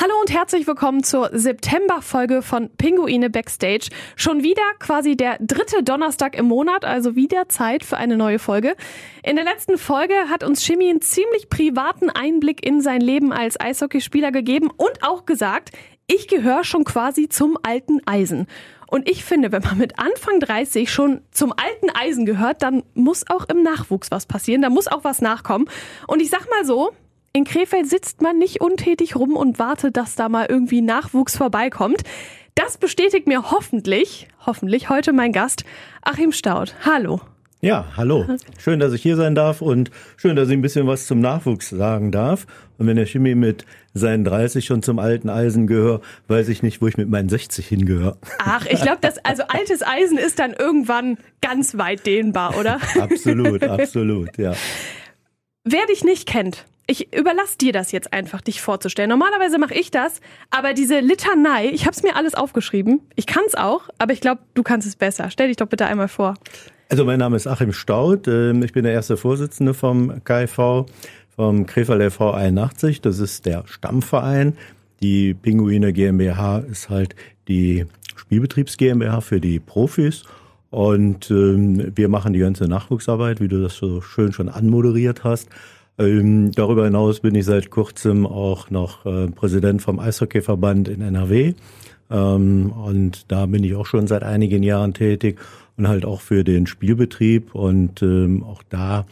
Hallo und herzlich willkommen zur September-Folge von Pinguine Backstage. Schon wieder quasi der dritte Donnerstag im Monat, also wieder Zeit für eine neue Folge. In der letzten Folge hat uns Jimmy einen ziemlich privaten Einblick in sein Leben als Eishockeyspieler gegeben und auch gesagt, ich gehöre schon quasi zum alten Eisen. Und ich finde, wenn man mit Anfang 30 schon zum alten Eisen gehört, dann muss auch im Nachwuchs was passieren, da muss auch was nachkommen. Und ich sag mal so, in Krefeld sitzt man nicht untätig rum und wartet, dass da mal irgendwie Nachwuchs vorbeikommt. Das bestätigt mir hoffentlich, hoffentlich heute mein Gast, Achim Staud. Hallo. Ja, hallo. Schön, dass ich hier sein darf und schön, dass ich ein bisschen was zum Nachwuchs sagen darf. Und wenn der Chemie mit seinen 30 schon zum alten Eisen gehört, weiß ich nicht, wo ich mit meinen 60 hingehöre. Ach, ich glaube, das also altes Eisen ist dann irgendwann ganz weit dehnbar, oder? absolut, absolut, ja. Wer dich nicht kennt, ich überlasse dir das jetzt einfach, dich vorzustellen. Normalerweise mache ich das, aber diese Litanei, ich habe es mir alles aufgeschrieben. Ich kann es auch, aber ich glaube, du kannst es besser. Stell dich doch bitte einmal vor. Also mein Name ist Achim Staud. Ähm, ich bin der erste Vorsitzende vom KIV, vom Krefeld LV 81. Das ist der Stammverein. Die Pinguine GmbH ist halt die Spielbetriebs GmbH für die Profis. Und ähm, wir machen die ganze Nachwuchsarbeit, wie du das so schön schon anmoderiert hast. Ähm, darüber hinaus bin ich seit kurzem auch noch äh, Präsident vom Eishockeyverband in NRW. Ähm, und da bin ich auch schon seit einigen Jahren tätig und halt auch für den Spielbetrieb und ähm, auch da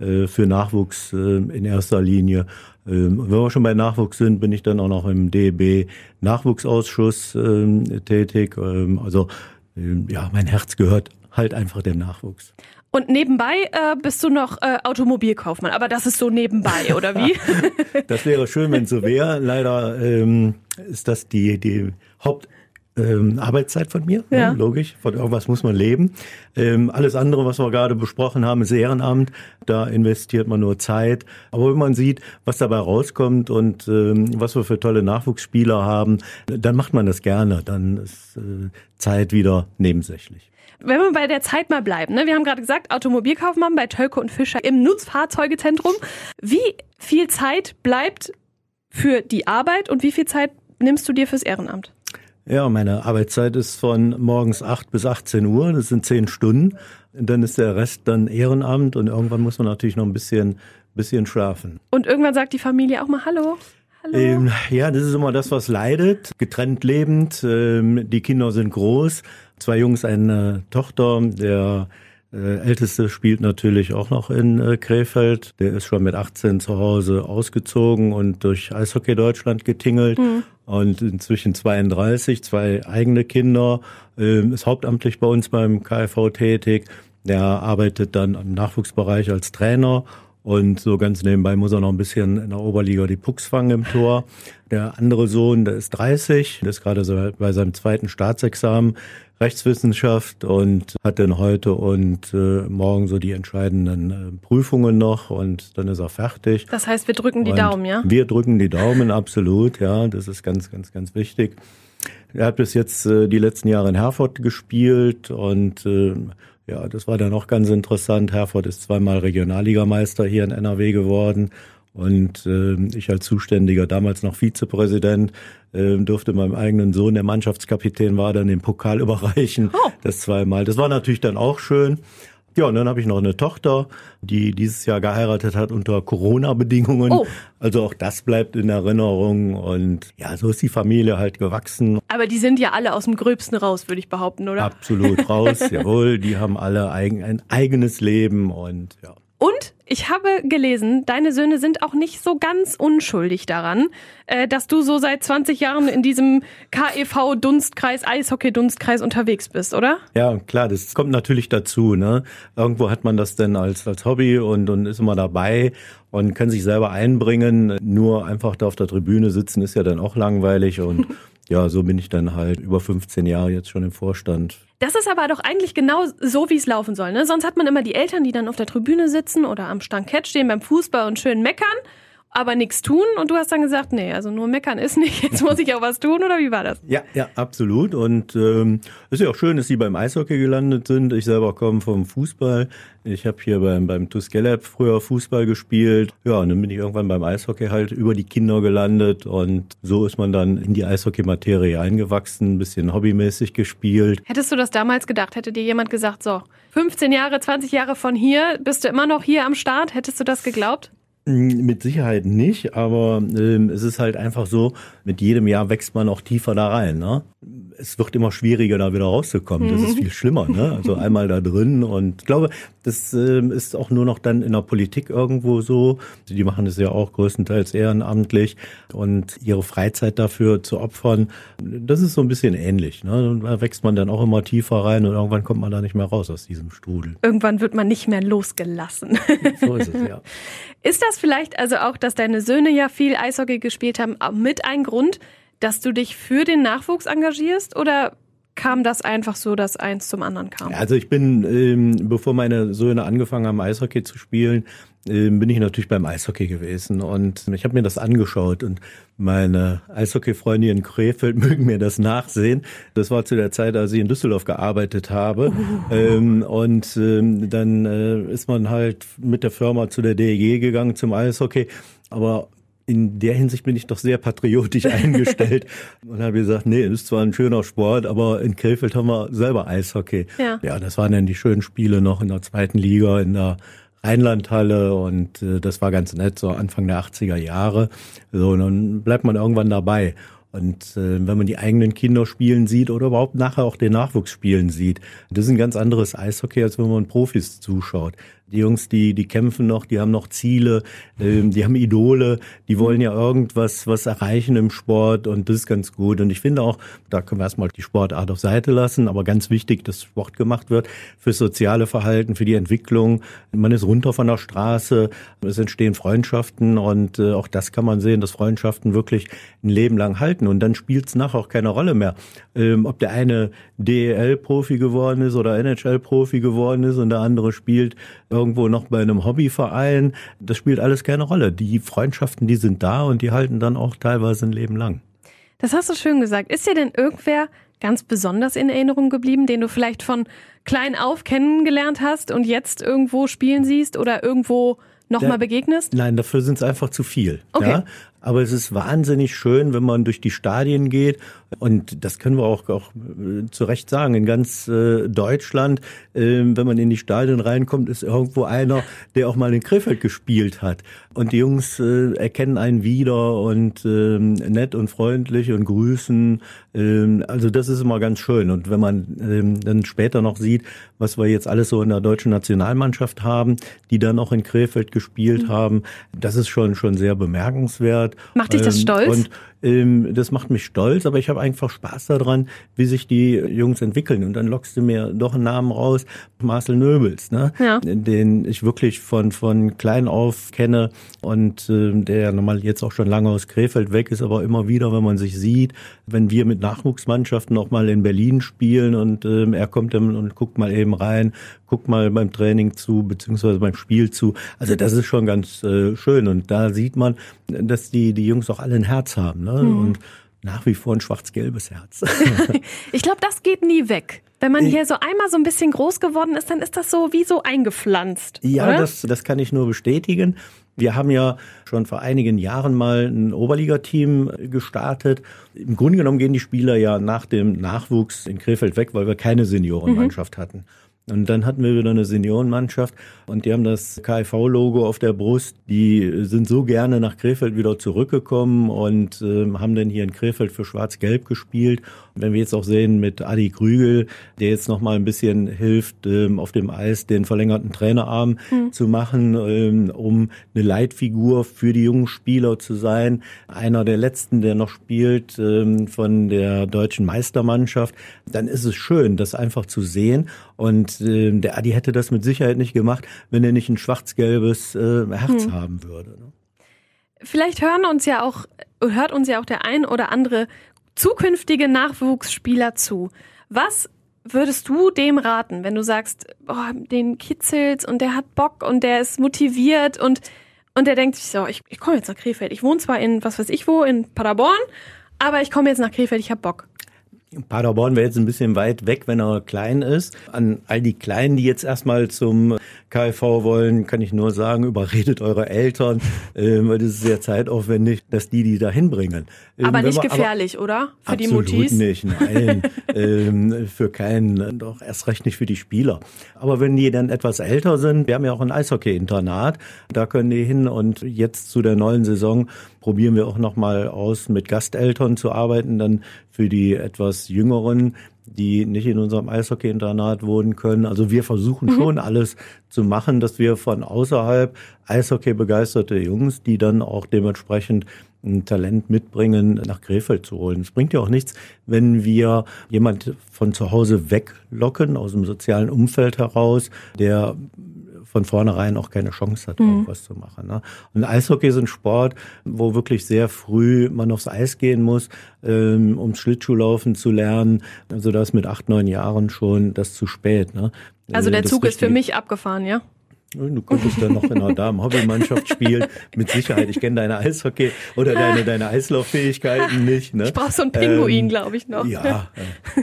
äh, für Nachwuchs äh, in erster Linie. Ähm, wenn wir schon bei Nachwuchs sind, bin ich dann auch noch im DEB Nachwuchsausschuss ähm, tätig. Ähm, also ähm, ja, mein Herz gehört halt einfach dem Nachwuchs. Und nebenbei äh, bist du noch äh, Automobilkaufmann, aber das ist so nebenbei, oder wie? das wäre schön, wenn es so wäre. Leider ähm, ist das die, die Haupt ähm, Arbeitszeit von mir, ja. ja. logisch. Von irgendwas muss man leben. Ähm, alles andere, was wir gerade besprochen haben, ist Ehrenamt. Da investiert man nur Zeit. Aber wenn man sieht, was dabei rauskommt und ähm, was wir für tolle Nachwuchsspieler haben, dann macht man das gerne. Dann ist äh, Zeit wieder nebensächlich. Wenn wir bei der Zeit mal bleiben, ne? wir haben gerade gesagt, Automobilkaufmann bei Tölke und Fischer im Nutzfahrzeugezentrum. Wie viel Zeit bleibt für die Arbeit und wie viel Zeit nimmst du dir fürs Ehrenamt? Ja, meine Arbeitszeit ist von morgens 8 bis 18 Uhr, das sind 10 Stunden. Und dann ist der Rest dann Ehrenamt und irgendwann muss man natürlich noch ein bisschen, bisschen schlafen. Und irgendwann sagt die Familie auch mal Hallo. Hallo. Ähm, ja, das ist immer das, was leidet. Getrennt lebend, ähm, die Kinder sind groß. Zwei Jungs, eine Tochter. Der äh, Älteste spielt natürlich auch noch in äh, Krefeld. Der ist schon mit 18 zu Hause ausgezogen und durch Eishockey Deutschland getingelt. Mhm. Und inzwischen 32, zwei eigene Kinder, äh, ist hauptamtlich bei uns beim KfV tätig. Der arbeitet dann im Nachwuchsbereich als Trainer und so ganz nebenbei muss er noch ein bisschen in der Oberliga die Pucks fangen im Tor. Der andere Sohn, der ist 30, der ist gerade so bei seinem zweiten Staatsexamen Rechtswissenschaft und hat dann heute und äh, morgen so die entscheidenden äh, Prüfungen noch und dann ist er fertig. Das heißt, wir drücken die und Daumen, ja? Wir drücken die Daumen, absolut, ja. Das ist ganz, ganz, ganz wichtig. Er hat bis jetzt äh, die letzten Jahre in Herford gespielt und äh, ja, das war dann auch ganz interessant. Herford ist zweimal Regionalligameister hier in NRW geworden. Und äh, ich als Zuständiger, damals noch Vizepräsident, äh, durfte meinem eigenen Sohn, der Mannschaftskapitän war, dann den Pokal überreichen. Oh. Das zweimal. Das war natürlich dann auch schön. Ja, und dann habe ich noch eine Tochter, die dieses Jahr geheiratet hat unter Corona-Bedingungen. Oh. Also auch das bleibt in Erinnerung und ja, so ist die Familie halt gewachsen. Aber die sind ja alle aus dem Gröbsten raus, würde ich behaupten, oder? Absolut raus, jawohl. Die haben alle eigen, ein eigenes Leben und ja. Und ich habe gelesen, deine Söhne sind auch nicht so ganz unschuldig daran, äh, dass du so seit 20 Jahren in diesem KEV-Dunstkreis, Eishockey-Dunstkreis unterwegs bist, oder? Ja, klar, das kommt natürlich dazu. Ne? Irgendwo hat man das denn als, als Hobby und, und ist immer dabei und kann sich selber einbringen. Nur einfach da auf der Tribüne sitzen ist ja dann auch langweilig und ja, so bin ich dann halt über 15 Jahre jetzt schon im Vorstand. Das ist aber doch eigentlich genau so, wie es laufen soll. Ne? Sonst hat man immer die Eltern, die dann auf der Tribüne sitzen oder am Stankett stehen beim Fußball und schön meckern. Aber nichts tun und du hast dann gesagt, nee, also nur meckern ist nicht, jetzt muss ich auch was tun oder wie war das? Ja, ja, absolut und ähm, ist ja auch schön, dass sie beim Eishockey gelandet sind. Ich selber komme vom Fußball. Ich habe hier beim, beim Tuskelab früher Fußball gespielt. Ja, und dann bin ich irgendwann beim Eishockey halt über die Kinder gelandet und so ist man dann in die Eishockey-Materie eingewachsen, ein bisschen hobbymäßig gespielt. Hättest du das damals gedacht? Hätte dir jemand gesagt, so, 15 Jahre, 20 Jahre von hier, bist du immer noch hier am Start? Hättest du das geglaubt? Hm, mit Sicherheit nicht, aber ähm, es ist halt einfach so, mit jedem Jahr wächst man auch tiefer da rein. Ne? Es wird immer schwieriger, da wieder rauszukommen. Das ist mhm. viel schlimmer. Ne? Also einmal da drin und ich glaube, das ähm, ist auch nur noch dann in der Politik irgendwo so. Die machen es ja auch größtenteils ehrenamtlich und ihre Freizeit dafür zu opfern, das ist so ein bisschen ähnlich. Ne? Da wächst man dann auch immer tiefer rein und irgendwann kommt man da nicht mehr raus aus diesem Strudel. Irgendwann wird man nicht mehr losgelassen. So ist es, ja. Ist das vielleicht also auch, dass deine Söhne ja viel Eishockey gespielt haben, mit ein Grund, dass du dich für den Nachwuchs engagierst oder kam das einfach so, dass eins zum anderen kam? Also ich bin, ähm, bevor meine Söhne angefangen haben, Eishockey zu spielen, ähm, bin ich natürlich beim Eishockey gewesen und ich habe mir das angeschaut und meine Eishockey-Freunde in Krefeld mögen mir das nachsehen. Das war zu der Zeit, als ich in Düsseldorf gearbeitet habe. Uh. Ähm, und ähm, dann äh, ist man halt mit der Firma zu der DEG gegangen zum Eishockey. Aber in der Hinsicht bin ich doch sehr patriotisch eingestellt und habe gesagt, nee, ist zwar ein schöner Sport, aber in Krefeld haben wir selber Eishockey. Ja. ja, das waren dann die schönen Spiele noch in der zweiten Liga, in der Rheinlandhalle und äh, das war ganz nett, so Anfang der 80er Jahre. So, und dann bleibt man irgendwann dabei. Und äh, wenn man die eigenen Kinder spielen sieht oder überhaupt nachher auch den Nachwuchs spielen sieht, das ist ein ganz anderes Eishockey, als wenn man Profis zuschaut. Die Jungs, die, die kämpfen noch, die haben noch Ziele, ähm, die haben Idole, die wollen ja irgendwas was erreichen im Sport und das ist ganz gut. Und ich finde auch, da können wir erstmal die Sportart auf Seite lassen, aber ganz wichtig, dass Sport gemacht wird fürs soziale Verhalten, für die Entwicklung. Man ist runter von der Straße, es entstehen Freundschaften und äh, auch das kann man sehen, dass Freundschaften wirklich ein Leben lang halten und dann spielt es nachher auch keine Rolle mehr, ähm, ob der eine DEL-Profi geworden ist oder NHL-Profi geworden ist und der andere spielt irgendwo noch bei einem Hobbyverein. Das spielt alles keine Rolle. Die Freundschaften, die sind da und die halten dann auch teilweise ein Leben lang. Das hast du schön gesagt. Ist dir denn irgendwer ganz besonders in Erinnerung geblieben, den du vielleicht von klein auf kennengelernt hast und jetzt irgendwo spielen siehst oder irgendwo nochmal begegnest? Nein, dafür sind es einfach zu viel. Okay. Ja? Aber es ist wahnsinnig schön, wenn man durch die Stadien geht. Und das können wir auch, auch äh, zu Recht sagen. In ganz äh, Deutschland, äh, wenn man in die Stadien reinkommt, ist irgendwo einer, der auch mal in Krefeld gespielt hat. Und die Jungs äh, erkennen einen wieder und äh, nett und freundlich und grüßen. Äh, also das ist immer ganz schön. Und wenn man äh, dann später noch sieht, was wir jetzt alles so in der deutschen Nationalmannschaft haben, die dann auch in Krefeld gespielt mhm. haben, das ist schon, schon sehr bemerkenswert hat. Macht dich das ähm, stolz? Und das macht mich stolz, aber ich habe einfach Spaß daran, wie sich die Jungs entwickeln. Und dann lockst du mir doch einen Namen raus, Marcel Nöbels, ne? ja. den ich wirklich von, von klein auf kenne und äh, der normal jetzt auch schon lange aus Krefeld weg ist, aber immer wieder, wenn man sich sieht, wenn wir mit Nachwuchsmannschaften auch mal in Berlin spielen und äh, er kommt dann und guckt mal eben rein, guckt mal beim Training zu, beziehungsweise beim Spiel zu. Also das ist schon ganz äh, schön und da sieht man, dass die, die Jungs auch alle ein Herz haben. Ne? Ne? Mhm. Und nach wie vor ein schwarz-gelbes Herz. ich glaube, das geht nie weg. Wenn man hier so einmal so ein bisschen groß geworden ist, dann ist das so wie so eingepflanzt. Ja, das, das kann ich nur bestätigen. Wir haben ja schon vor einigen Jahren mal ein Oberligateam gestartet. Im Grunde genommen gehen die Spieler ja nach dem Nachwuchs in Krefeld weg, weil wir keine Seniorenmannschaft mhm. hatten. Und dann hatten wir wieder eine Seniorenmannschaft und die haben das KIV-Logo auf der Brust. Die sind so gerne nach Krefeld wieder zurückgekommen und äh, haben dann hier in Krefeld für Schwarz-Gelb gespielt. Und wenn wir jetzt auch sehen mit Adi Krügel, der jetzt noch mal ein bisschen hilft, ähm, auf dem Eis den verlängerten Trainerarm mhm. zu machen, ähm, um eine Leitfigur für die jungen Spieler zu sein. Einer der letzten, der noch spielt ähm, von der deutschen Meistermannschaft. Dann ist es schön, das einfach zu sehen und äh, der Adi hätte das mit Sicherheit nicht gemacht, wenn er nicht ein schwarz-gelbes äh, Herz hm. haben würde. Ne? Vielleicht hören uns ja auch, hört uns ja auch der ein oder andere zukünftige Nachwuchsspieler zu. Was würdest du dem raten, wenn du sagst, oh, den kitzelt und der hat Bock und der ist motiviert und und der denkt sich so, ich, ich komme jetzt nach Krefeld. Ich wohne zwar in, was weiß ich wo, in Paderborn, aber ich komme jetzt nach Krefeld, ich hab Bock. Paderborn wäre jetzt ein bisschen weit weg, wenn er klein ist. An all die Kleinen, die jetzt erstmal zum KfV wollen, kann ich nur sagen, überredet eure Eltern, äh, weil das ist sehr zeitaufwendig, dass die die da hinbringen. Ähm, aber nicht man, gefährlich, aber, oder? Für die Mutis? nicht, nein. ähm, für keinen, doch erst recht nicht für die Spieler. Aber wenn die dann etwas älter sind, wir haben ja auch ein Eishockey-Internat, da können die hin und jetzt zu der neuen Saison probieren wir auch nochmal aus, mit Gasteltern zu arbeiten, dann für die etwas jüngeren, die nicht in unserem Eishockey-Internat wohnen können. Also wir versuchen mhm. schon alles zu machen, dass wir von außerhalb Eishockey begeisterte Jungs, die dann auch dementsprechend ein Talent mitbringen, nach Krefeld zu holen. Es bringt ja auch nichts, wenn wir jemand von zu Hause weglocken, aus dem sozialen Umfeld heraus, der von vornherein auch keine Chance hat, mhm. was zu machen. Ne? Und Eishockey ist ein Sport, wo wirklich sehr früh man aufs Eis gehen muss, ähm, um Schlittschuhlaufen zu lernen. Also das mit acht, neun Jahren schon das zu spät. Ne? Also der das Zug ist für mich abgefahren, ja? Du könntest dann noch in einer Damen-Hobbymannschaft spielen, mit Sicherheit. Ich kenne deine Eishockey oder deine, deine Eislauffähigkeiten nicht. Ne? Ich brauche so einen Pinguin, ähm, glaube ich, noch. Ja,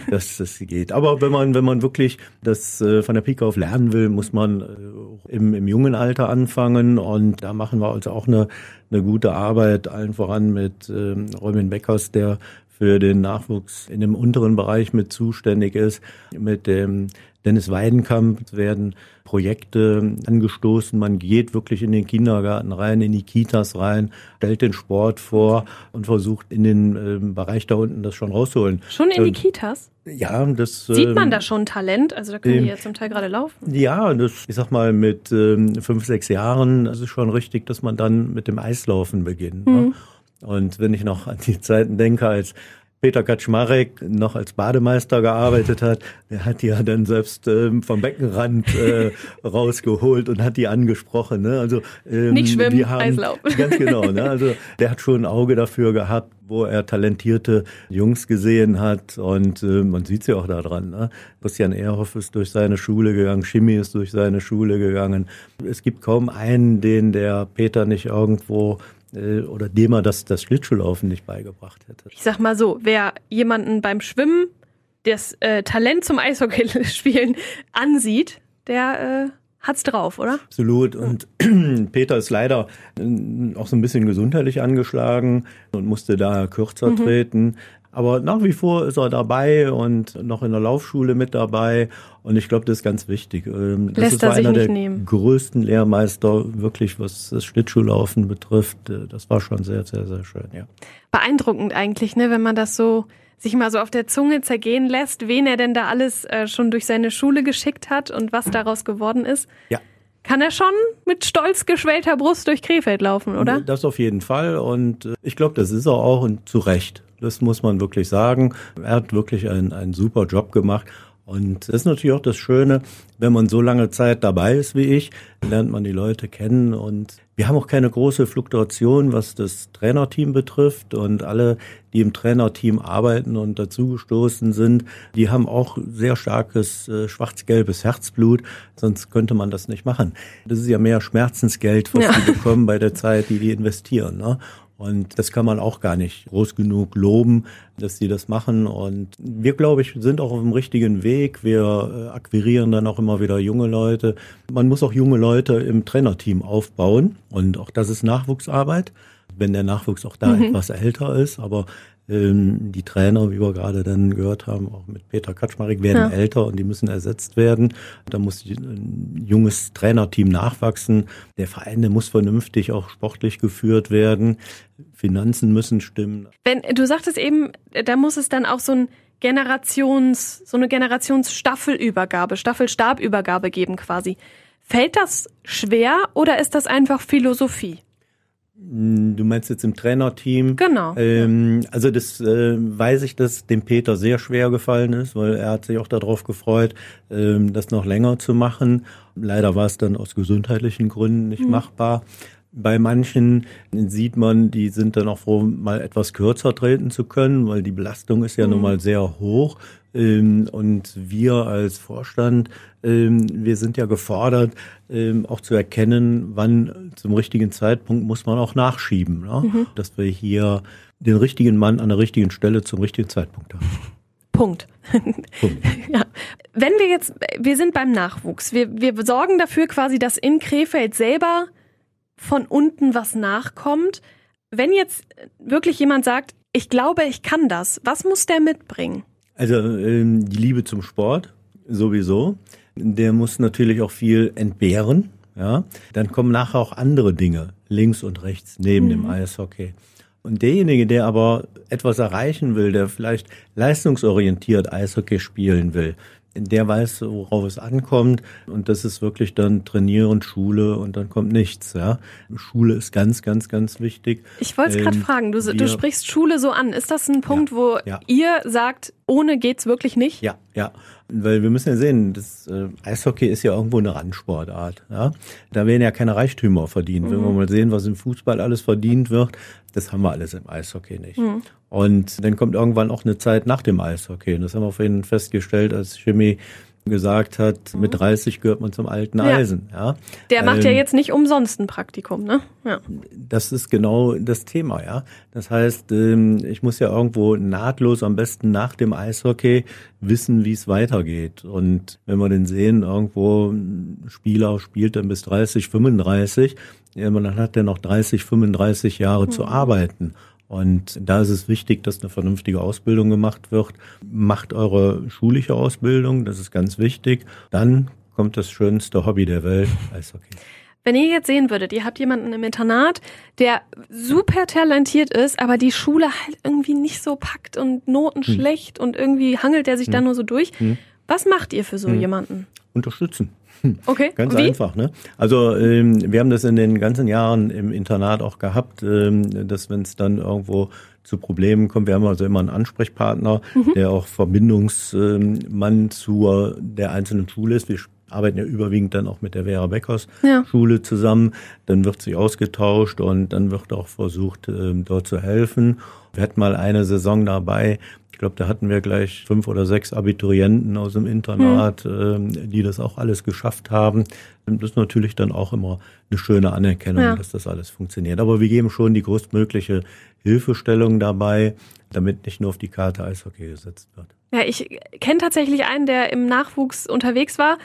das, das geht. Aber wenn man, wenn man wirklich das äh, von der Pike auf lernen will, muss man äh, im, im jungen Alter anfangen. Und da machen wir also auch eine, eine gute Arbeit, allen voran mit ähm, Robin Beckers, der für den Nachwuchs in dem unteren Bereich mit zuständig ist, mit dem Dennis Weidenkamp werden Projekte angestoßen. Man geht wirklich in den Kindergarten rein, in die Kitas rein, stellt den Sport vor und versucht in den äh, Bereich da unten das schon rauszuholen. Schon in die Kitas? Ja, das sieht man ähm, da schon Talent. Also da können ähm, die ja zum Teil gerade laufen. Ja, das, ich sag mal mit ähm, fünf, sechs Jahren, das ist schon richtig, dass man dann mit dem Eislaufen beginnt. Ne? Mhm. Ne? Und wenn ich noch an die Zeiten denke, als Peter Kaczmarek noch als Bademeister gearbeitet hat, der hat die ja dann selbst ähm, vom Beckenrand äh, rausgeholt und hat die angesprochen. Ne? Also ähm, nicht schwimmen, die haben, Eislauf. Ganz genau. Ne? Also der hat schon ein Auge dafür gehabt, wo er talentierte Jungs gesehen hat und äh, man sieht sie ja auch da dran. Ne? Christian Ehrhoff ist durch seine Schule gegangen, Schimmi ist durch seine Schule gegangen. Es gibt kaum einen, den der Peter nicht irgendwo oder dem er das, das Schlittschuhlaufen nicht beigebracht hätte. Ich sag mal so, wer jemanden beim Schwimmen das äh, Talent zum Eishockeyspielen ansieht, der äh, hat's drauf, oder? Absolut. Und Peter ist leider äh, auch so ein bisschen gesundheitlich angeschlagen und musste da kürzer mhm. treten. Aber nach wie vor ist er dabei und noch in der Laufschule mit dabei. Und ich glaube, das ist ganz wichtig. Ähm, das Lässt ist einer der nehmen. größten Lehrmeister, wirklich, was das Schlittschuhlaufen betrifft. Äh, das war schon sehr, sehr, sehr schön, ja. Beeindruckend eigentlich, ne, wenn man das so sich mal so auf der Zunge zergehen lässt, wen er denn da alles äh, schon durch seine Schule geschickt hat und was daraus geworden ist. Ja. Kann er schon mit stolz geschwellter Brust durch Krefeld laufen, oder? Das auf jeden Fall. Und äh, ich glaube, das ist er auch und zu Recht. Das muss man wirklich sagen. Er hat wirklich einen, einen super Job gemacht. Und das ist natürlich auch das Schöne, wenn man so lange Zeit dabei ist wie ich, lernt man die Leute kennen und wir haben auch keine große Fluktuation, was das Trainerteam betrifft und alle, die im Trainerteam arbeiten und dazugestoßen sind, die haben auch sehr starkes äh, schwarz-gelbes Herzblut, sonst könnte man das nicht machen. Das ist ja mehr Schmerzensgeld, was ja. die bekommen bei der Zeit, die die investieren. Ne? Und das kann man auch gar nicht groß genug loben, dass sie das machen. Und wir, glaube ich, sind auch auf dem richtigen Weg. Wir äh, akquirieren dann auch immer wieder junge Leute. Man muss auch junge Leute im Trainerteam aufbauen. Und auch das ist Nachwuchsarbeit wenn der Nachwuchs auch da mhm. etwas älter ist. Aber ähm, die Trainer, wie wir gerade dann gehört haben, auch mit Peter Kaczmarek, werden ja. älter und die müssen ersetzt werden. Da muss ein junges Trainerteam nachwachsen. Der Verein, der muss vernünftig auch sportlich geführt werden. Finanzen müssen stimmen. Wenn du sagtest eben, da muss es dann auch so ein Generations, so eine Generationsstaffelübergabe, Staffelstabübergabe geben quasi. Fällt das schwer oder ist das einfach Philosophie? Hm, du meinst jetzt im Trainerteam? Genau. Ähm, also das äh, weiß ich, dass dem Peter sehr schwer gefallen ist, weil er hat sich auch darauf gefreut, ähm, das noch länger zu machen. Leider war es dann aus gesundheitlichen Gründen nicht mhm. machbar. Bei manchen sieht man, die sind dann auch froh, mal etwas kürzer treten zu können, weil die Belastung ist ja mhm. nun mal sehr hoch. Ähm, und wir als Vorstand, ähm, wir sind ja gefordert, ähm, auch zu erkennen, wann zum richtigen Zeitpunkt muss man auch nachschieben, ne? mhm. dass wir hier den richtigen Mann an der richtigen Stelle zum richtigen Zeitpunkt haben. Punkt. Punkt. ja. Wenn wir jetzt, wir sind beim Nachwuchs. Wir, wir sorgen dafür quasi, dass in Krefeld selber von unten was nachkommt. Wenn jetzt wirklich jemand sagt, ich glaube, ich kann das, was muss der mitbringen? Also ähm, die Liebe zum Sport sowieso. Der muss natürlich auch viel entbehren. Ja, dann kommen nachher auch andere Dinge links und rechts neben mhm. dem Eishockey. Und derjenige, der aber etwas erreichen will, der vielleicht leistungsorientiert Eishockey spielen will, der weiß, worauf es ankommt. Und das ist wirklich dann Trainieren, Schule und dann kommt nichts. Ja. Schule ist ganz, ganz, ganz wichtig. Ich wollte es gerade ähm, fragen, du, du sprichst Schule so an. Ist das ein Punkt, ja, wo ja. ihr sagt, ohne geht's wirklich nicht? Ja, ja. Weil wir müssen ja sehen, das äh, Eishockey ist ja irgendwo eine Randsportart. Ja? Da werden ja keine Reichtümer verdient. Mhm. Wenn wir mal sehen, was im Fußball alles verdient wird, das haben wir alles im Eishockey nicht. Mhm. Und dann kommt irgendwann auch eine Zeit nach dem Eishockey. Und das haben wir vorhin festgestellt, als Chemie gesagt hat, mit 30 gehört man zum alten Eisen. Ja. Der macht ähm, ja jetzt nicht umsonst ein Praktikum, ne? Ja. Das ist genau das Thema, ja. Das heißt, ähm, ich muss ja irgendwo nahtlos am besten nach dem Eishockey wissen, wie es weitergeht. Und wenn wir den sehen, irgendwo ein Spieler spielt dann bis 30, 35, ja, dann hat er noch 30, 35 Jahre mhm. zu arbeiten. Und da ist es wichtig, dass eine vernünftige Ausbildung gemacht wird. Macht eure schulische Ausbildung, das ist ganz wichtig. Dann kommt das schönste Hobby der Welt, Eishockey. Wenn ihr jetzt sehen würdet, ihr habt jemanden im Internat, der super talentiert ist, aber die Schule halt irgendwie nicht so packt und Noten hm. schlecht und irgendwie hangelt er sich hm. da nur so durch. Hm. Was macht ihr für so hm. jemanden? Unterstützen. Okay. Ganz Wie? einfach, ne? Also ähm, wir haben das in den ganzen Jahren im Internat auch gehabt, ähm, dass wenn es dann irgendwo zu Problemen kommt, wir haben also immer einen Ansprechpartner, mhm. der auch Verbindungsmann zur der einzelnen Schule ist. Wir arbeiten ja überwiegend dann auch mit der Vera Beckers ja. Schule zusammen. Dann wird sich ausgetauscht und dann wird auch versucht, ähm, dort zu helfen. Wir hatten mal eine Saison dabei, ich glaube, da hatten wir gleich fünf oder sechs Abiturienten aus dem Internat, mhm. die das auch alles geschafft haben. Das ist natürlich dann auch immer eine schöne Anerkennung, ja. dass das alles funktioniert. Aber wir geben schon die größtmögliche Hilfestellung dabei, damit nicht nur auf die Karte Eishockey gesetzt wird. Ja, ich kenne tatsächlich einen, der im Nachwuchs unterwegs war.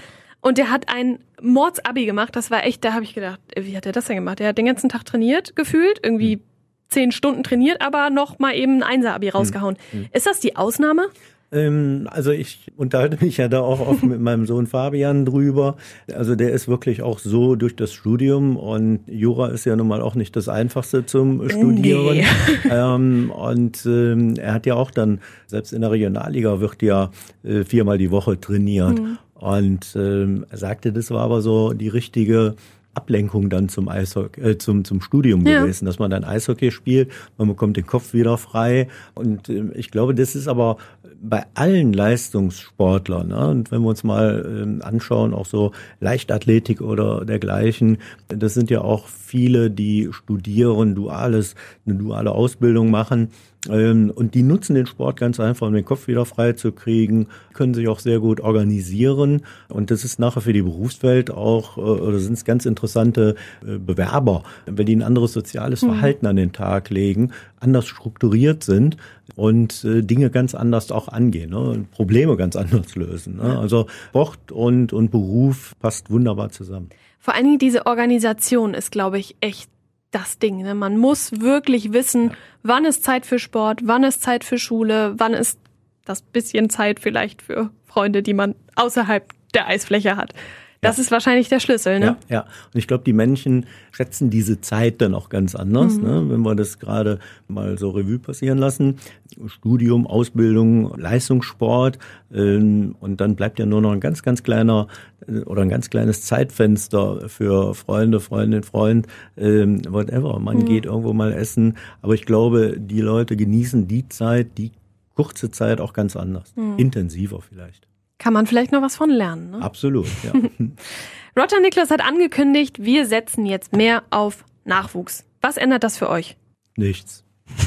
Und der hat ein Mordsabi gemacht. Das war echt, da habe ich gedacht, wie hat er das denn gemacht? Der hat den ganzen Tag trainiert, gefühlt, irgendwie mhm zehn Stunden trainiert, aber noch mal eben ein Einser-Abi hm. rausgehauen. Hm. Ist das die Ausnahme? Ähm, also ich unterhalte mich ja da auch oft mit meinem Sohn Fabian drüber. Also der ist wirklich auch so durch das Studium und Jura ist ja nun mal auch nicht das Einfachste zum Studieren. Nee. Ähm, und ähm, er hat ja auch dann, selbst in der Regionalliga wird ja äh, viermal die Woche trainiert. Mhm. Und ähm, er sagte, das war aber so die richtige Ablenkung dann zum Eishockey, äh, zum, zum Studium ja. gewesen, dass man dann Eishockey spielt, man bekommt den Kopf wieder frei. Und äh, ich glaube, das ist aber bei allen Leistungssportlern, ne? und wenn wir uns mal äh, anschauen, auch so Leichtathletik oder dergleichen, das sind ja auch viele, die studieren, duales, eine duale Ausbildung machen und die nutzen den Sport ganz einfach, um den Kopf wieder frei zu kriegen, können sich auch sehr gut organisieren. Und das ist nachher für die Berufswelt auch, äh, oder sind es ganz interessante äh, Bewerber, wenn die ein anderes soziales mhm. Verhalten an den Tag legen, anders strukturiert sind und äh, Dinge ganz anders auch angehen, ne? Probleme ganz anders lösen. Ne? Also Sport und, und Beruf passt wunderbar zusammen. Vor allen Dingen diese Organisation ist, glaube ich, echt das Ding. Ne? Man muss wirklich wissen, ja. wann ist Zeit für Sport, wann ist Zeit für Schule, wann ist das bisschen Zeit vielleicht für Freunde, die man außerhalb der Eisfläche hat. Das ist wahrscheinlich der Schlüssel, ne? Ja, ja. Und ich glaube, die Menschen schätzen diese Zeit dann auch ganz anders, mhm. ne? wenn wir das gerade mal so Revue passieren lassen. Studium, Ausbildung, Leistungssport ähm, und dann bleibt ja nur noch ein ganz, ganz kleiner äh, oder ein ganz kleines Zeitfenster für Freunde, Freundin, Freund, ähm, whatever. Man mhm. geht irgendwo mal essen, aber ich glaube, die Leute genießen die Zeit, die kurze Zeit auch ganz anders, mhm. intensiver vielleicht. Kann man vielleicht noch was von lernen. Ne? Absolut, ja. Roger Niklas hat angekündigt, wir setzen jetzt mehr auf Nachwuchs. Was ändert das für euch? Nichts.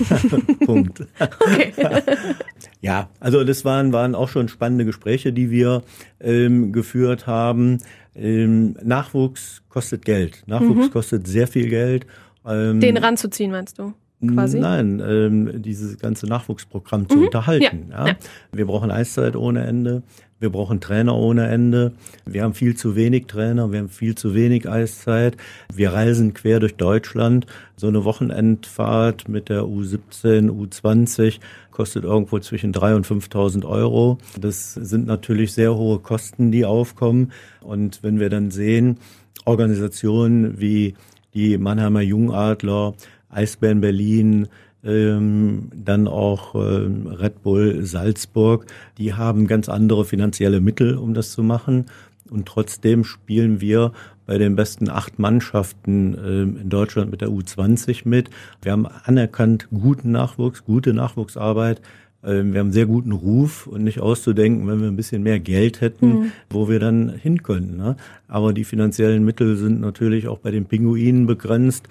Punkt. Okay. ja, also das waren, waren auch schon spannende Gespräche, die wir ähm, geführt haben. Ähm, Nachwuchs kostet Geld. Nachwuchs mhm. kostet sehr viel Geld. Ähm, Den ranzuziehen, meinst du? Quasi? Nein, ähm, dieses ganze Nachwuchsprogramm mhm. zu unterhalten. Ja. Ja. Wir brauchen Eiszeit ohne Ende. Wir brauchen Trainer ohne Ende. Wir haben viel zu wenig Trainer, wir haben viel zu wenig Eiszeit. Wir reisen quer durch Deutschland. So eine Wochenendfahrt mit der U17, U20 kostet irgendwo zwischen 3.000 und 5.000 Euro. Das sind natürlich sehr hohe Kosten, die aufkommen. Und wenn wir dann sehen, Organisationen wie die Mannheimer Jungadler, Eisbären Berlin, ähm, dann auch ähm, Red Bull Salzburg. Die haben ganz andere finanzielle Mittel, um das zu machen. Und trotzdem spielen wir bei den besten acht Mannschaften ähm, in Deutschland mit der U20 mit. Wir haben anerkannt guten Nachwuchs, gute Nachwuchsarbeit. Ähm, wir haben einen sehr guten Ruf und nicht auszudenken, wenn wir ein bisschen mehr Geld hätten, mhm. wo wir dann hin können. Ne? Aber die finanziellen Mittel sind natürlich auch bei den Pinguinen begrenzt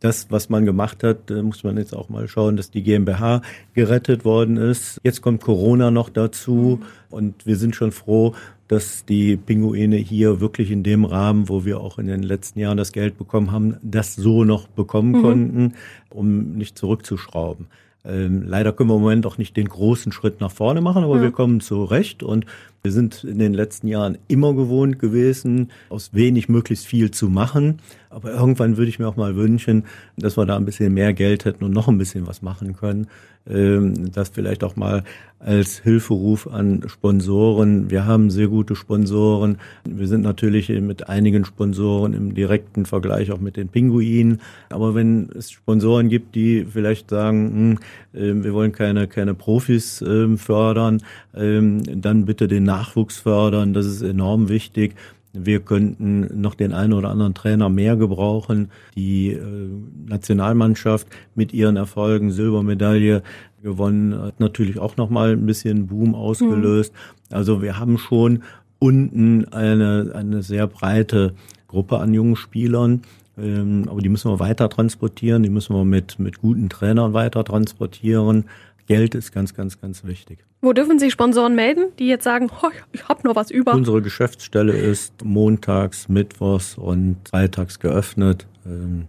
das, was man gemacht hat, muss man jetzt auch mal schauen, dass die GmbH gerettet worden ist. Jetzt kommt Corona noch dazu und wir sind schon froh, dass die Pinguine hier wirklich in dem Rahmen, wo wir auch in den letzten Jahren das Geld bekommen haben, das so noch bekommen mhm. konnten, um nicht zurückzuschrauben. Ähm, leider können wir im Moment auch nicht den großen Schritt nach vorne machen, aber ja. wir kommen zurecht und wir sind in den letzten Jahren immer gewohnt gewesen, aus wenig möglichst viel zu machen. Aber irgendwann würde ich mir auch mal wünschen, dass wir da ein bisschen mehr Geld hätten und noch ein bisschen was machen können. Ähm, das vielleicht auch mal als Hilferuf an Sponsoren. Wir haben sehr gute Sponsoren. Wir sind natürlich mit einigen Sponsoren im direkten Vergleich auch mit den Pinguinen. Aber wenn es Sponsoren gibt, die vielleicht sagen, hm, äh, wir wollen keine, keine Profis ähm, fördern, ähm, dann bitte den Nachwuchs fördern. Das ist enorm wichtig. Wir könnten noch den einen oder anderen Trainer mehr gebrauchen. Die äh, Nationalmannschaft mit ihren Erfolgen, Silbermedaille gewonnen, hat natürlich auch noch mal ein bisschen Boom ausgelöst. Mhm. Also wir haben schon unten eine, eine sehr breite Gruppe an jungen Spielern. Ähm, aber die müssen wir weiter transportieren, die müssen wir mit, mit guten Trainern weiter transportieren. Geld ist ganz, ganz, ganz wichtig. Wo dürfen Sie Sponsoren melden, die jetzt sagen, oh, ich habe noch was über? Unsere Geschäftsstelle ist montags, mittwochs und freitags geöffnet. Ähm,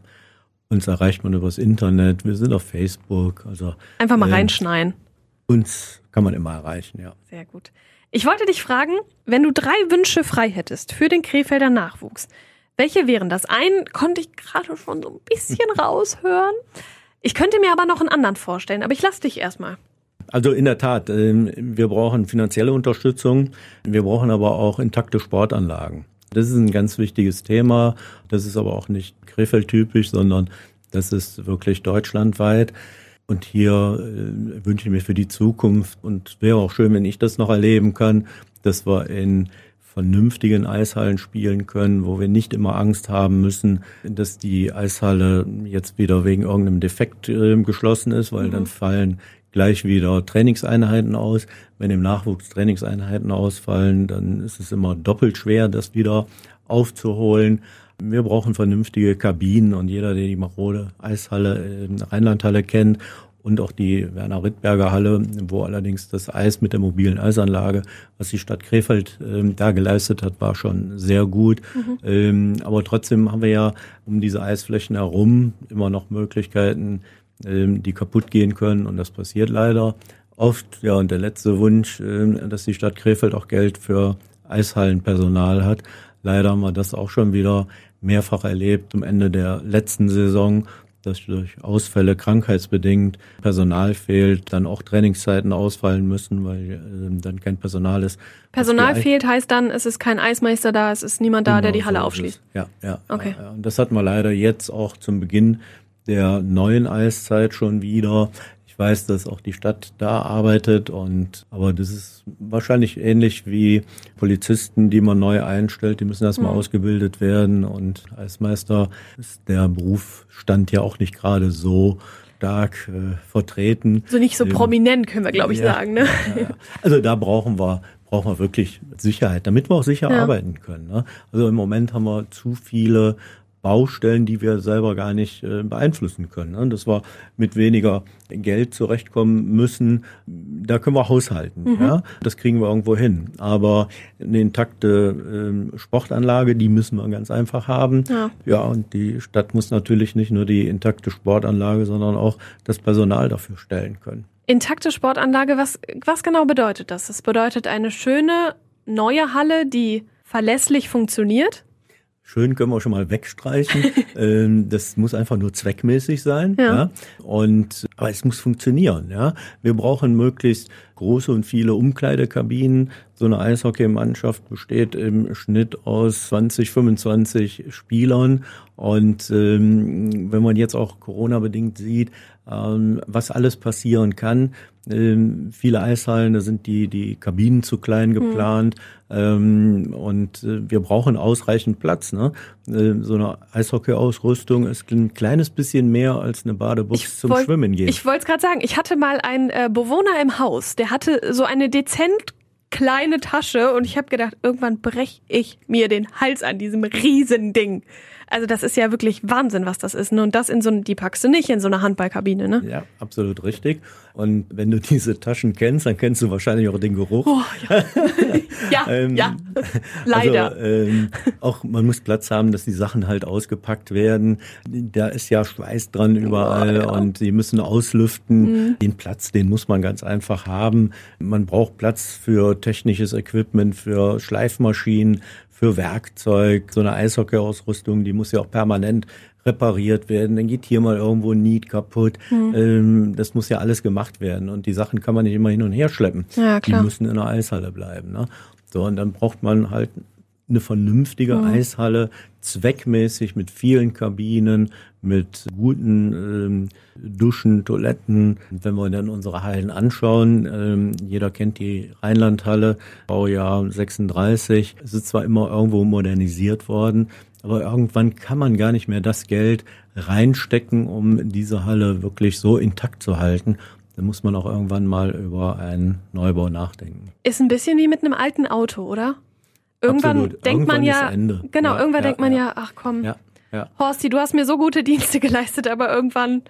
uns erreicht man übers Internet. Wir sind auf Facebook. Also einfach mal äh, reinschneien. Uns kann man immer erreichen, ja. Sehr gut. Ich wollte dich fragen, wenn du drei Wünsche frei hättest für den Krefelder Nachwuchs, welche wären das? Einen konnte ich gerade schon so ein bisschen raushören. Ich könnte mir aber noch einen anderen vorstellen, aber ich lasse dich erstmal. Also in der Tat, ähm, wir brauchen finanzielle Unterstützung, wir brauchen aber auch intakte Sportanlagen. Das ist ein ganz wichtiges Thema. Das ist aber auch nicht Krefeld-typisch, sondern das ist wirklich deutschlandweit. Und hier äh, wünsche ich mir für die Zukunft und wäre auch schön, wenn ich das noch erleben kann, dass wir in vernünftigen Eishallen spielen können, wo wir nicht immer Angst haben müssen, dass die Eishalle jetzt wieder wegen irgendeinem Defekt äh, geschlossen ist, weil mhm. dann fallen gleich wieder Trainingseinheiten aus. Wenn im Nachwuchs Trainingseinheiten ausfallen, dann ist es immer doppelt schwer, das wieder aufzuholen. Wir brauchen vernünftige Kabinen und jeder, der die marode Eishalle in Rheinlandhalle kennt und auch die Werner Rittberger Halle, wo allerdings das Eis mit der mobilen Eisanlage, was die Stadt Krefeld ähm, da geleistet hat, war schon sehr gut. Mhm. Ähm, aber trotzdem haben wir ja um diese Eisflächen herum immer noch Möglichkeiten, ähm, die kaputt gehen können und das passiert leider oft. Ja, und der letzte Wunsch, ähm, dass die Stadt Krefeld auch Geld für Eishallenpersonal hat. Leider haben wir das auch schon wieder mehrfach erlebt am Ende der letzten Saison, dass durch Ausfälle krankheitsbedingt Personal fehlt, dann auch Trainingszeiten ausfallen müssen, weil äh, dann kein Personal ist. Personal fehlt heißt dann, es ist kein Eismeister da, es ist niemand da, genau, der die Halle so aufschließt. Ja, ja. Okay. Ja, und das hatten wir leider jetzt auch zum Beginn der neuen Eiszeit schon wieder. Ich weiß, dass auch die Stadt da arbeitet und aber das ist wahrscheinlich ähnlich wie Polizisten, die man neu einstellt, die müssen erstmal mhm. ausgebildet werden und als Meister ist der Beruf stand ja auch nicht gerade so stark äh, vertreten. So nicht so ähm, prominent, können wir, glaube ich, ja, sagen. Ne? Ja, ja. Also da brauchen wir brauchen wir wirklich Sicherheit, damit wir auch sicher arbeiten können. Ne? Also im Moment haben wir zu viele Baustellen, die wir selber gar nicht äh, beeinflussen können. Ne? Das war mit weniger Geld zurechtkommen müssen. Da können wir haushalten. Mhm. Ja? Das kriegen wir irgendwo hin. Aber eine intakte äh, Sportanlage, die müssen wir ganz einfach haben. Ja. ja, und die Stadt muss natürlich nicht nur die intakte Sportanlage, sondern auch das Personal dafür stellen können. Intakte Sportanlage, was, was genau bedeutet das? Das bedeutet eine schöne neue Halle, die verlässlich funktioniert? Schön können wir schon mal wegstreichen. Ähm, das muss einfach nur zweckmäßig sein. Ja. ja. Und aber es muss funktionieren. Ja. Wir brauchen möglichst große und viele Umkleidekabinen. So eine Eishockeymannschaft besteht im Schnitt aus 20, 25 Spielern. Und ähm, wenn man jetzt auch Corona-bedingt sieht, ähm, was alles passieren kann, ähm, viele Eishallen, da sind die, die Kabinen zu klein hm. geplant. Mhm. und äh, wir brauchen ausreichend Platz. Ne? Äh, so eine Eishockeyausrüstung ist ein kleines bisschen mehr als eine Badebuchs zum wollt, Schwimmen gehen. Ich wollte es gerade sagen, ich hatte mal einen äh, Bewohner im Haus, der hatte so eine dezent kleine Tasche und ich habe gedacht, irgendwann brech ich mir den Hals an diesem Riesending. Also das ist ja wirklich Wahnsinn, was das ist. Ne? Und das in so die packst du nicht in so eine Handballkabine, ne? Ja, absolut richtig. Und wenn du diese Taschen kennst, dann kennst du wahrscheinlich auch den Geruch. Oh, ja, ja, ähm, ja, leider. Also, ähm, auch man muss Platz haben, dass die Sachen halt ausgepackt werden. Da ist ja Schweiß dran überall oh, ja. und sie müssen auslüften. Mhm. Den Platz, den muss man ganz einfach haben. Man braucht Platz für technisches Equipment, für Schleifmaschinen, für Werkzeug. So eine Eishockeyausrüstung, die muss ja auch permanent repariert werden. Dann geht hier mal irgendwo ein Niet kaputt. Mhm. Das muss ja alles gemacht werden. Und die Sachen kann man nicht immer hin und her schleppen. Ja. Die müssen in der Eishalle bleiben. Ne? So, und dann braucht man halt eine vernünftige mhm. Eishalle, zweckmäßig mit vielen Kabinen, mit guten ähm, Duschen, Toiletten. Wenn wir dann unsere Hallen anschauen, ähm, jeder kennt die Rheinlandhalle, Baujahr 36. Es ist zwar immer irgendwo modernisiert worden, aber irgendwann kann man gar nicht mehr das Geld reinstecken, um diese Halle wirklich so intakt zu halten. Da muss man auch irgendwann mal über einen Neubau nachdenken. Ist ein bisschen wie mit einem alten Auto, oder? Irgendwann Absolut. denkt irgendwann man ja, genau, ja, irgendwann ja, denkt man ja, ja ach komm, ja, ja. Horsti, du hast mir so gute Dienste geleistet, aber irgendwann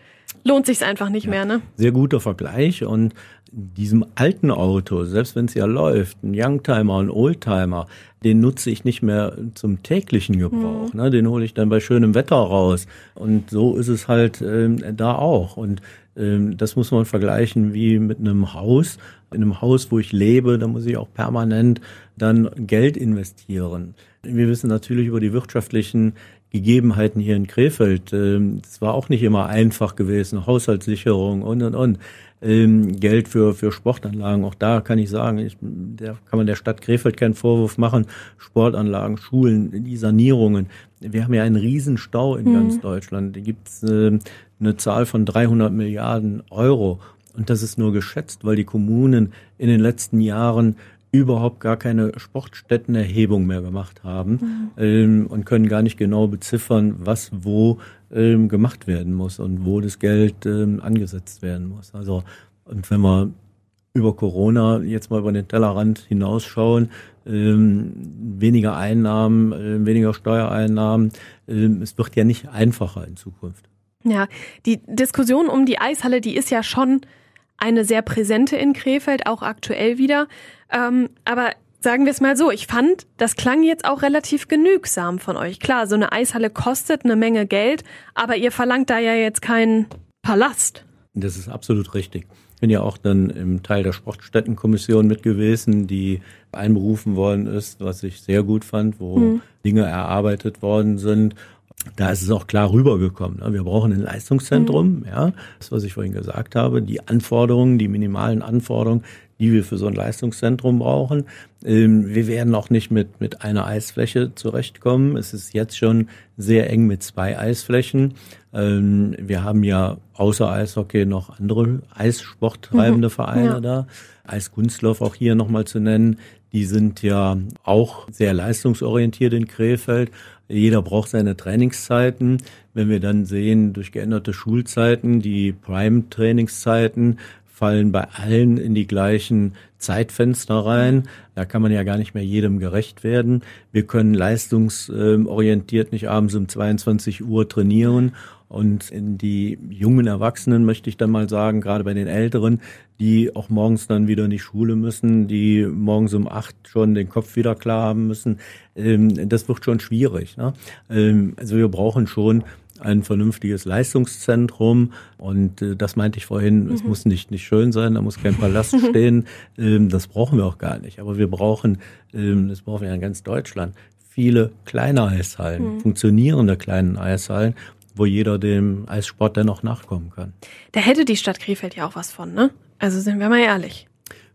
lohnt sich's einfach nicht mehr, ne? Sehr guter Vergleich und diesem alten Auto, selbst wenn es ja läuft, ein Youngtimer, ein Oldtimer, den nutze ich nicht mehr zum täglichen Gebrauch. Mhm. Ne? Den hole ich dann bei schönem Wetter raus. Und so ist es halt ähm, da auch. Und ähm, das muss man vergleichen wie mit einem Haus. In einem Haus, wo ich lebe, da muss ich auch permanent dann Geld investieren. Wir wissen natürlich über die wirtschaftlichen Gegebenheiten hier in Krefeld. Ähm, es war auch nicht immer einfach gewesen, Haushaltssicherung und und und. Ähm, Geld für, für Sportanlagen, auch da kann ich sagen, ich, da kann man der Stadt Krefeld keinen Vorwurf machen. Sportanlagen, Schulen, die Sanierungen. Wir haben ja einen Riesenstau in mhm. ganz Deutschland. Da gibt es äh, eine Zahl von 300 Milliarden Euro. Und das ist nur geschätzt, weil die Kommunen in den letzten Jahren überhaupt gar keine Sportstättenerhebung mehr gemacht haben mhm. ähm, und können gar nicht genau beziffern, was wo ähm, gemacht werden muss und wo das Geld ähm, angesetzt werden muss. Also und wenn wir über Corona jetzt mal über den Tellerrand hinausschauen, ähm, weniger Einnahmen, äh, weniger Steuereinnahmen, ähm, es wird ja nicht einfacher in Zukunft. Ja, die Diskussion um die Eishalle, die ist ja schon eine sehr präsente in Krefeld, auch aktuell wieder. Ähm, aber sagen wir es mal so, ich fand, das klang jetzt auch relativ genügsam von euch. Klar, so eine Eishalle kostet eine Menge Geld, aber ihr verlangt da ja jetzt keinen Palast. Das ist absolut richtig. Ich bin ja auch dann im Teil der Sportstättenkommission mit gewesen, die einberufen worden ist, was ich sehr gut fand, wo hm. Dinge erarbeitet worden sind da ist es auch klar rübergekommen. Ne? Wir brauchen ein Leistungszentrum, mhm. ja, das, was ich vorhin gesagt habe, die Anforderungen, die minimalen Anforderungen, die wir für so ein Leistungszentrum brauchen. Ähm, wir werden auch nicht mit, mit einer Eisfläche zurechtkommen. Es ist jetzt schon sehr eng mit zwei Eisflächen. Ähm, wir haben ja außer Eishockey noch andere Eissporttreibende mhm. Vereine ja. da. Eiskunstlauf auch hier nochmal zu nennen. Die sind ja auch sehr leistungsorientiert in Krefeld. Jeder braucht seine Trainingszeiten. Wenn wir dann sehen, durch geänderte Schulzeiten, die Prime-Trainingszeiten fallen bei allen in die gleichen Zeitfenster rein. Da kann man ja gar nicht mehr jedem gerecht werden. Wir können leistungsorientiert nicht abends um 22 Uhr trainieren. Und in die jungen Erwachsenen möchte ich dann mal sagen, gerade bei den Älteren, die auch morgens dann wieder in die Schule müssen, die morgens um acht schon den Kopf wieder klar haben müssen, ähm, das wird schon schwierig. Ne? Ähm, also wir brauchen schon ein vernünftiges Leistungszentrum. Und äh, das meinte ich vorhin, mhm. es muss nicht, nicht schön sein, da muss kein Palast stehen. Ähm, das brauchen wir auch gar nicht. Aber wir brauchen, ähm, das brauchen wir in ganz Deutschland, viele kleine Eishallen, mhm. funktionierende kleinen Eishallen, wo jeder dem Eissport dennoch nachkommen kann. Da hätte die Stadt Krefeld ja auch was von, ne? Also sind wir mal ehrlich.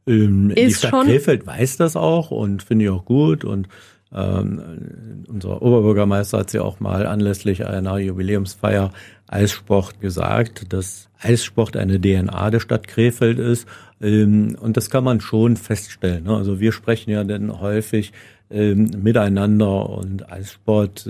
Ähm, die Stadt Krefeld weiß das auch und finde ich auch gut und ähm, unser Oberbürgermeister hat sie auch mal anlässlich einer Jubiläumsfeier Eissport gesagt, dass Eissport eine DNA der Stadt Krefeld ist. Ähm, und das kann man schon feststellen. Ne? Also wir sprechen ja dann häufig ähm, miteinander und Eissport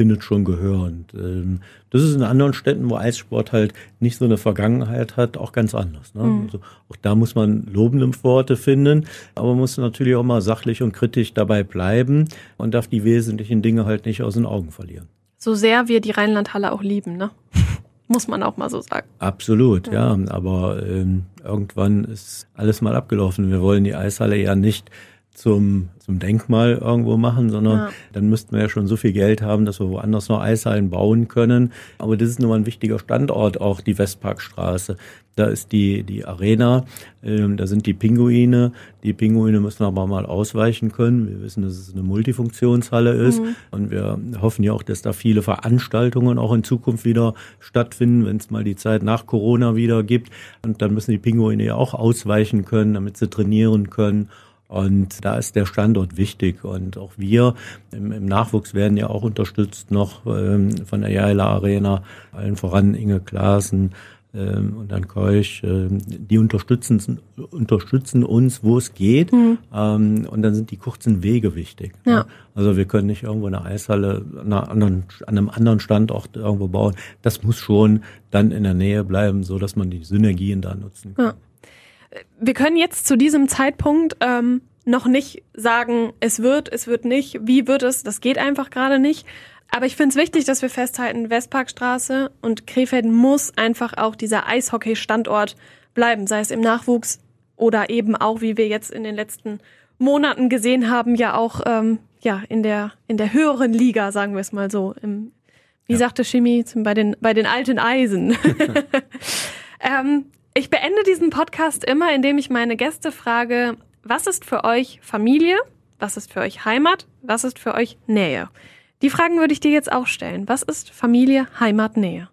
findet schon Gehör. Und ähm, das ist in anderen Städten, wo Eissport halt nicht so eine Vergangenheit hat, auch ganz anders. Ne? Mhm. Also auch da muss man lobende Worte finden, aber man muss natürlich auch mal sachlich und kritisch dabei bleiben und darf die wesentlichen Dinge halt nicht aus den Augen verlieren. So sehr wir die Rheinlandhalle auch lieben, ne? Muss man auch mal so sagen. Absolut, ja. ja. Aber ähm, irgendwann ist alles mal abgelaufen. Wir wollen die Eishalle ja nicht zum, zum Denkmal irgendwo machen, sondern ja. dann müssten wir ja schon so viel Geld haben, dass wir woanders noch Eishallen bauen können. Aber das ist nun mal ein wichtiger Standort, auch die Westparkstraße. Da ist die, die Arena, ähm, da sind die Pinguine. Die Pinguine müssen aber mal ausweichen können. Wir wissen, dass es eine Multifunktionshalle ist. Mhm. Und wir hoffen ja auch, dass da viele Veranstaltungen auch in Zukunft wieder stattfinden, wenn es mal die Zeit nach Corona wieder gibt. Und dann müssen die Pinguine ja auch ausweichen können, damit sie trainieren können. Und da ist der Standort wichtig. Und auch wir im, im Nachwuchs werden ja auch unterstützt noch ähm, von der Jaila Arena, allen voran Inge Klaassen ähm, und dann Keuch. Ähm, die unterstützen, unterstützen uns, wo es geht. Mhm. Ähm, und dann sind die kurzen Wege wichtig. Ja. Ne? Also wir können nicht irgendwo eine Eishalle an, einer anderen, an einem anderen Standort irgendwo bauen. Das muss schon dann in der Nähe bleiben, so dass man die Synergien da nutzen kann. Ja wir können jetzt zu diesem Zeitpunkt ähm, noch nicht sagen, es wird, es wird nicht, wie wird es, das geht einfach gerade nicht. Aber ich finde es wichtig, dass wir festhalten, Westparkstraße und Krefeld muss einfach auch dieser Eishockey-Standort bleiben, sei es im Nachwuchs oder eben auch, wie wir jetzt in den letzten Monaten gesehen haben, ja auch ähm, ja in der in der höheren Liga, sagen wir es mal so. Im, wie ja. sagte Chemie bei den bei den alten Eisen. ähm, ich beende diesen Podcast immer, indem ich meine Gäste frage, was ist für euch Familie? Was ist für euch Heimat? Was ist für euch Nähe? Die Fragen würde ich dir jetzt auch stellen. Was ist Familie, Heimat, Nähe?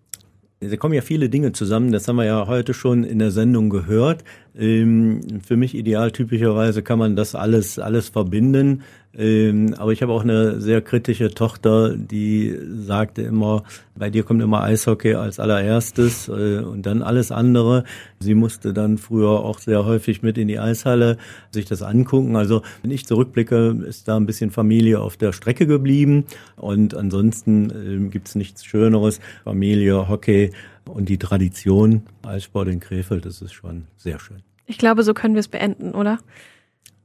Da kommen ja viele Dinge zusammen, das haben wir ja heute schon in der Sendung gehört. Ähm, für mich ideal typischerweise kann man das alles, alles verbinden. Ähm, aber ich habe auch eine sehr kritische Tochter, die sagte immer, bei dir kommt immer Eishockey als allererstes äh, und dann alles andere. Sie musste dann früher auch sehr häufig mit in die Eishalle sich das angucken. Also wenn ich zurückblicke, ist da ein bisschen Familie auf der Strecke geblieben und ansonsten äh, gibt's nichts Schöneres. Familie, Hockey und die Tradition Eissport in Krefeld, das ist schon sehr schön. Ich glaube, so können wir es beenden, oder?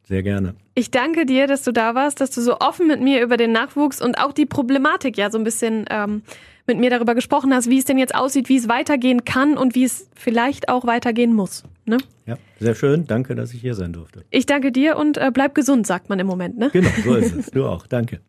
Sehr gerne. Ich danke dir, dass du da warst, dass du so offen mit mir über den Nachwuchs und auch die Problematik ja so ein bisschen ähm, mit mir darüber gesprochen hast, wie es denn jetzt aussieht, wie es weitergehen kann und wie es vielleicht auch weitergehen muss. Ne? Ja, sehr schön. Danke, dass ich hier sein durfte. Ich danke dir und äh, bleib gesund, sagt man im Moment. Ne? Genau, so ist es. Du auch. Danke.